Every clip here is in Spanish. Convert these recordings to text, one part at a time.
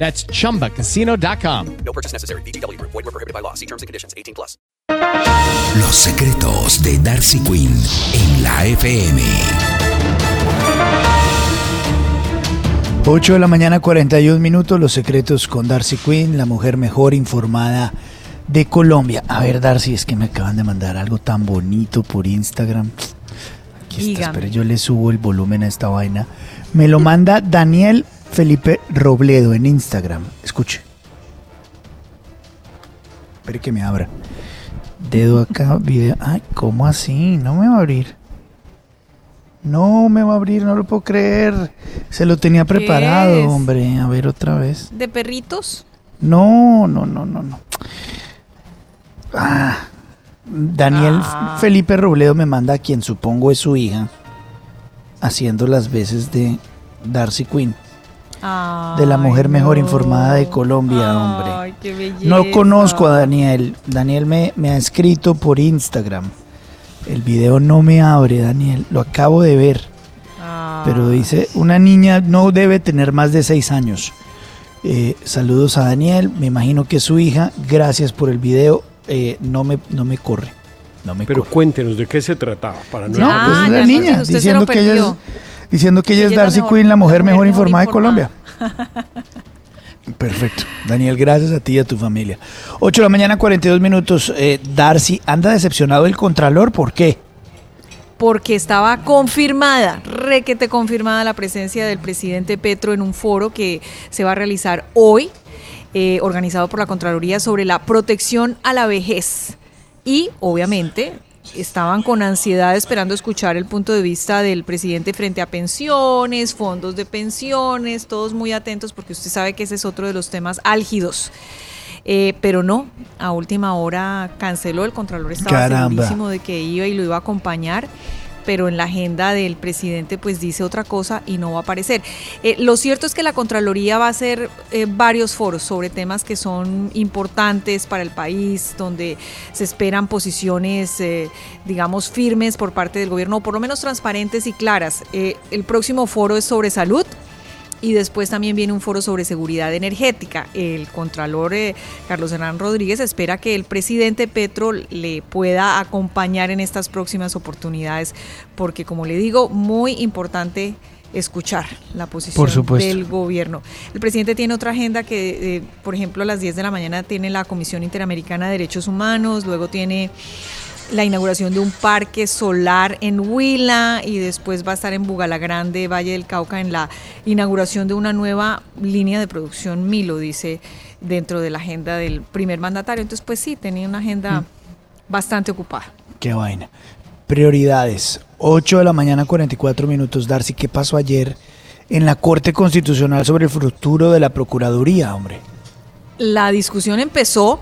That's chumbacasino.com. No purchase necessary. VGW Group. Void were prohibited by law. See terms and conditions. 18 plus. Los secretos de Darcy Quinn en la FM. 8 de la mañana, 41 minutos. Los secretos con Darcy Quinn, la mujer mejor informada de Colombia. A ver, Darcy, es que me acaban de mandar algo tan bonito por Instagram. Aquí está, espera, yo le subo el volumen a esta vaina. Me lo manda Daniel Felipe Robledo en Instagram. Escuche. Espere que me abra. Dedo acá, video. Ay, ¿cómo así? No me va a abrir. No me va a abrir, no lo puedo creer. Se lo tenía preparado, hombre. A ver otra vez. ¿De perritos? No, no, no, no, no. Ah, Daniel Ah. Felipe Robledo me manda a quien supongo es su hija, haciendo las veces de Darcy Quinn, de la mujer mejor informada de Colombia, hombre. Ay, qué belleza. No conozco a Daniel. Daniel me, me ha escrito por Instagram. El video no me abre, Daniel. Lo acabo de ver. Ah. Pero dice, una niña no debe tener más de seis años. Eh, saludos a Daniel, me imagino que es su hija. Gracias por el video. Eh, no, me, no me corre. No me Pero corre. cuéntenos de qué se trataba. Para no No, pues es la niña se diciendo lo que, ella es, perdió. Diciendo que ella es Ella es la Darcy mejor- Quinn, la mujer la mejor informada de Colombia. Perfecto. Daniel, gracias a ti y a tu familia. 8 de la mañana, 42 minutos. Eh, Darcy, ¿anda decepcionado el Contralor? ¿Por qué? Porque estaba confirmada, requete confirmada la presencia del presidente Petro en un foro que se va a realizar hoy, eh, organizado por la Contraloría sobre la protección a la vejez. Y obviamente estaban con ansiedad esperando escuchar el punto de vista del presidente frente a pensiones, fondos de pensiones, todos muy atentos porque usted sabe que ese es otro de los temas álgidos. Eh, pero no, a última hora canceló, el Contralor estaba Caramba. segurísimo de que iba y lo iba a acompañar, pero en la agenda del presidente pues dice otra cosa y no va a aparecer. Eh, lo cierto es que la Contraloría va a hacer eh, varios foros sobre temas que son importantes para el país, donde se esperan posiciones, eh, digamos, firmes por parte del gobierno, o por lo menos transparentes y claras. El próximo foro es sobre salud. Y después también viene un foro sobre seguridad energética. El contralor eh, Carlos Hernán Rodríguez espera que el presidente Petro le pueda acompañar en estas próximas oportunidades, porque como le digo, muy importante escuchar la posición Por del gobierno. El presidente tiene otra agenda que, eh, por ejemplo, a las 10 de la mañana tiene la Comisión Interamericana de Derechos Humanos, luego tiene la inauguración de un parque solar en Huila y después va a estar en Bugalagrande, Valle del Cauca, en la inauguración de una nueva línea de producción Milo, dice dentro de la agenda del primer mandatario. Entonces, pues sí, tenía una agenda bastante ocupada. Qué vaina. Prioridades. 8 de la mañana, 44 minutos. Darcy, ¿qué pasó ayer en la Corte Constitucional sobre el futuro de la Procuraduría, hombre? La discusión empezó,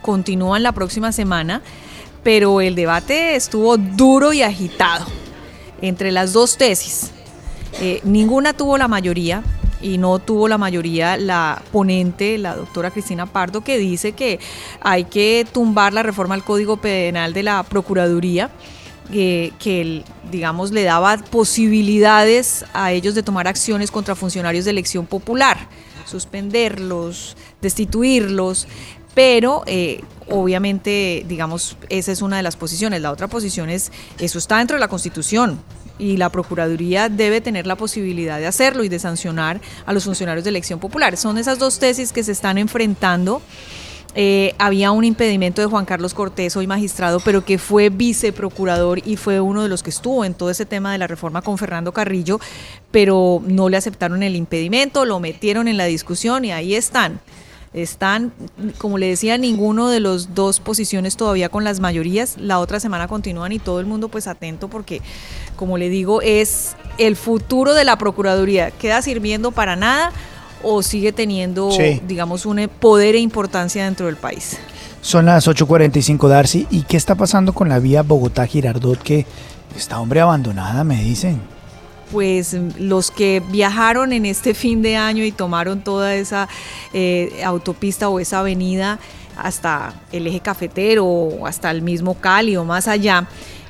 continúa en la próxima semana, pero el debate estuvo duro y agitado entre las dos tesis. Eh, ninguna tuvo la mayoría y no tuvo la mayoría la ponente, la doctora Cristina Pardo, que dice que hay que tumbar la reforma al Código Penal de la Procuraduría, eh, que digamos le daba posibilidades a ellos de tomar acciones contra funcionarios de elección popular, suspenderlos, destituirlos, pero eh, obviamente, digamos, esa es una de las posiciones. La otra posición es, eso está dentro de la Constitución y la Procuraduría debe tener la posibilidad de hacerlo y de sancionar a los funcionarios de elección popular. Son esas dos tesis que se están enfrentando eh, había un impedimento de Juan Carlos Cortés, hoy magistrado, pero que fue viceprocurador y fue uno de los que estuvo en todo ese tema de la reforma con Fernando Carrillo, pero no le aceptaron el impedimento, lo metieron en la discusión y ahí están. Están, como le decía, ninguno de los dos posiciones todavía con las mayorías. La otra semana continúan y todo el mundo pues atento porque, como le digo, es el futuro de la Procuraduría. ¿Queda sirviendo para nada o sigue teniendo, Sí. digamos, un poder e importancia dentro del país? Son las 8.45, Darcy. ¿Y qué está pasando con la vía Bogotá-Girardot que está, hombre, abandonada, me dicen? Pues los que viajaron en este fin de año y tomaron toda esa eh, autopista o esa avenida hasta el eje cafetero o hasta el mismo Cali o más allá,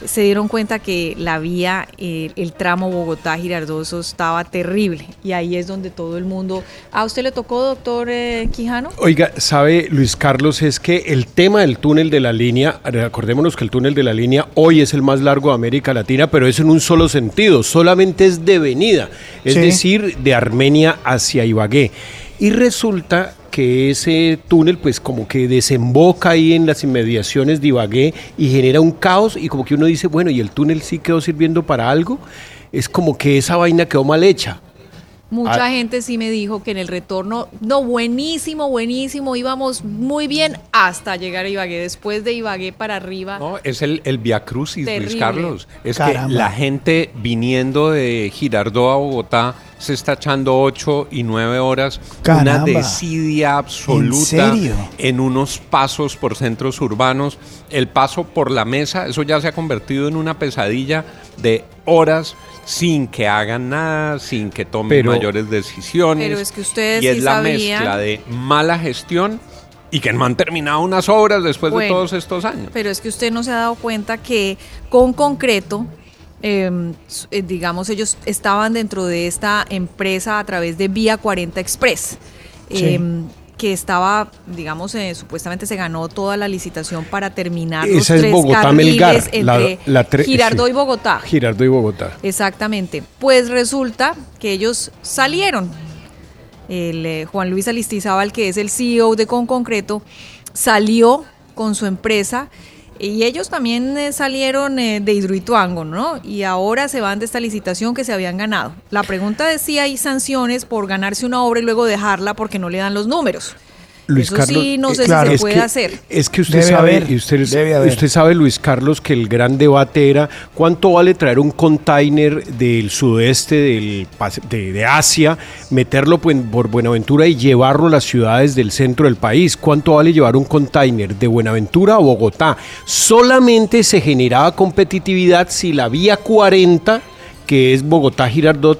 se dieron cuenta que la vía, eh, el tramo Bogotá-Girardoso estaba terrible. Y ahí es donde todo el mundo... ¿A usted le tocó, doctor eh, Quijano? Oiga, sabe Luis Carlos, es que el tema del túnel de la línea, acordémonos que el túnel de la línea hoy es el más largo de América Latina, pero es en un solo sentido, solamente es de venida, es Sí. decir, de Armenia hacia Ibagué. Y resulta que ese túnel pues como que desemboca ahí en las inmediaciones de Ibagué y genera un caos y como que uno dice, bueno, ¿y el túnel sí quedó sirviendo para algo? Es como que esa vaina quedó mal hecha. Mucha Ah. gente sí me dijo que en el retorno, no, buenísimo, buenísimo, íbamos muy bien hasta llegar a Ibagué. Después de Ibagué para arriba, No, es el, el Via Crucis, Terrible. Luis Carlos. Es Caramba. que la gente viniendo de Girardot a Bogotá se está echando ocho y nueve horas. Caramba. Una desidia absoluta. serio? en unos pasos por centros urbanos. El paso por la mesa, eso ya se ha convertido en una pesadilla de horas sin que hagan nada, sin que tomen Pero- mayores decisiones. Pero es que ustedes y es sí la sabían- mezcla de mala gestión y que no han terminado unas obras después de todos estos años. pero es que usted no se ha dado cuenta que con concreto, eh, s- eh, digamos, ellos estaban dentro de esta empresa a través de Vía 40 Express. Sí. eh, que estaba, digamos, eh, supuestamente se ganó toda la licitación para terminar los Esa es tres Bogotá carriles Melgar. entre tre- Girardot sí. y Bogotá. Girardot y Bogotá. Exactamente. Pues resulta que ellos salieron. El eh, Juan Luis Alistizábal, que es el CEO de Con Concreto, salió con su empresa y ellos también eh, salieron eh, de Hidroituango, ¿no? Y ahora se van de esta licitación que se habían ganado. La pregunta es si hay sanciones por ganarse una obra y luego dejarla porque no le dan los números. Eso sí, no eh, sé claro, si se es puede que- hacer. Es que usted Debe sabe, haber, y usted, debe haber. usted sabe, Luis Carlos, que el gran debate era cuánto vale traer un container del sudeste del, de, de Asia, meterlo pues, por Buenaventura y llevarlo a las ciudades del centro del país. ¿Cuánto vale llevar un container de Buenaventura a Bogotá? Solamente se generaba competitividad si la vía 40, que es Bogotá-Girardot,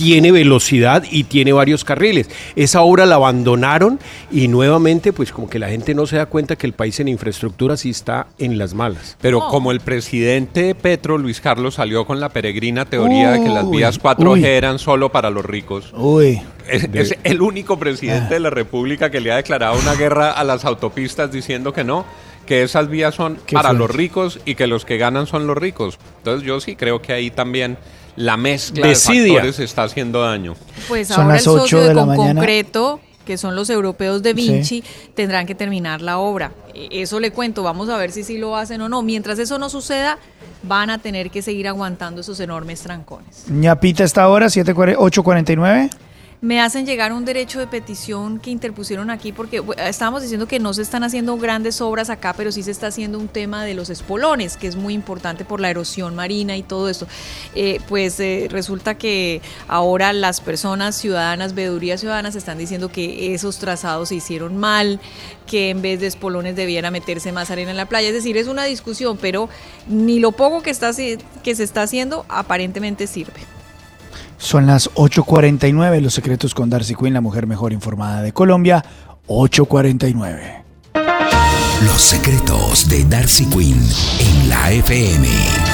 tiene velocidad y tiene varios carriles. Esa obra la abandonaron y nuevamente pues como que la gente no se da cuenta que el país en infraestructura sí está en las malas. Pero como el presidente Petro, Luis Carlos, salió con la peregrina teoría de que las vías 4G uy. eran solo para los ricos, Uy, es, es el único presidente de la República que le ha declarado una guerra a las autopistas diciendo que no, que esas vías son Qué para fuerte. los ricos y que los que ganan son los ricos. Entonces yo sí creo que ahí también la mezcla Desidia. de factores está haciendo daño. Pues Son ahora las el socio de, de la Con mañana. Concreto, que son los europeos de Sí. Vinci, tendrán que terminar la obra. E- Eso le cuento, vamos a ver si sí lo hacen o no. Mientras eso no suceda, van a tener que seguir aguantando esos enormes trancones. ñapita esta hora, 7:40 8.49. Me hacen llegar un derecho de petición que interpusieron aquí porque estábamos diciendo que no se están haciendo grandes obras acá, pero sí se está haciendo un tema de los espolones, que es muy importante por la erosión marina y todo esto. Eh, pues eh, resulta que ahora las personas ciudadanas, veedurías ciudadanas, están diciendo que esos trazados se hicieron mal, que en vez de espolones debiera meterse más arena en la playa. Es decir, es una discusión, pero ni lo poco que, está, que se está haciendo aparentemente sirve. Son las 8.49. Los secretos con Darcy Quinn, la mujer mejor informada de Colombia. 8.49. Los secretos de Darcy Quinn en la FM.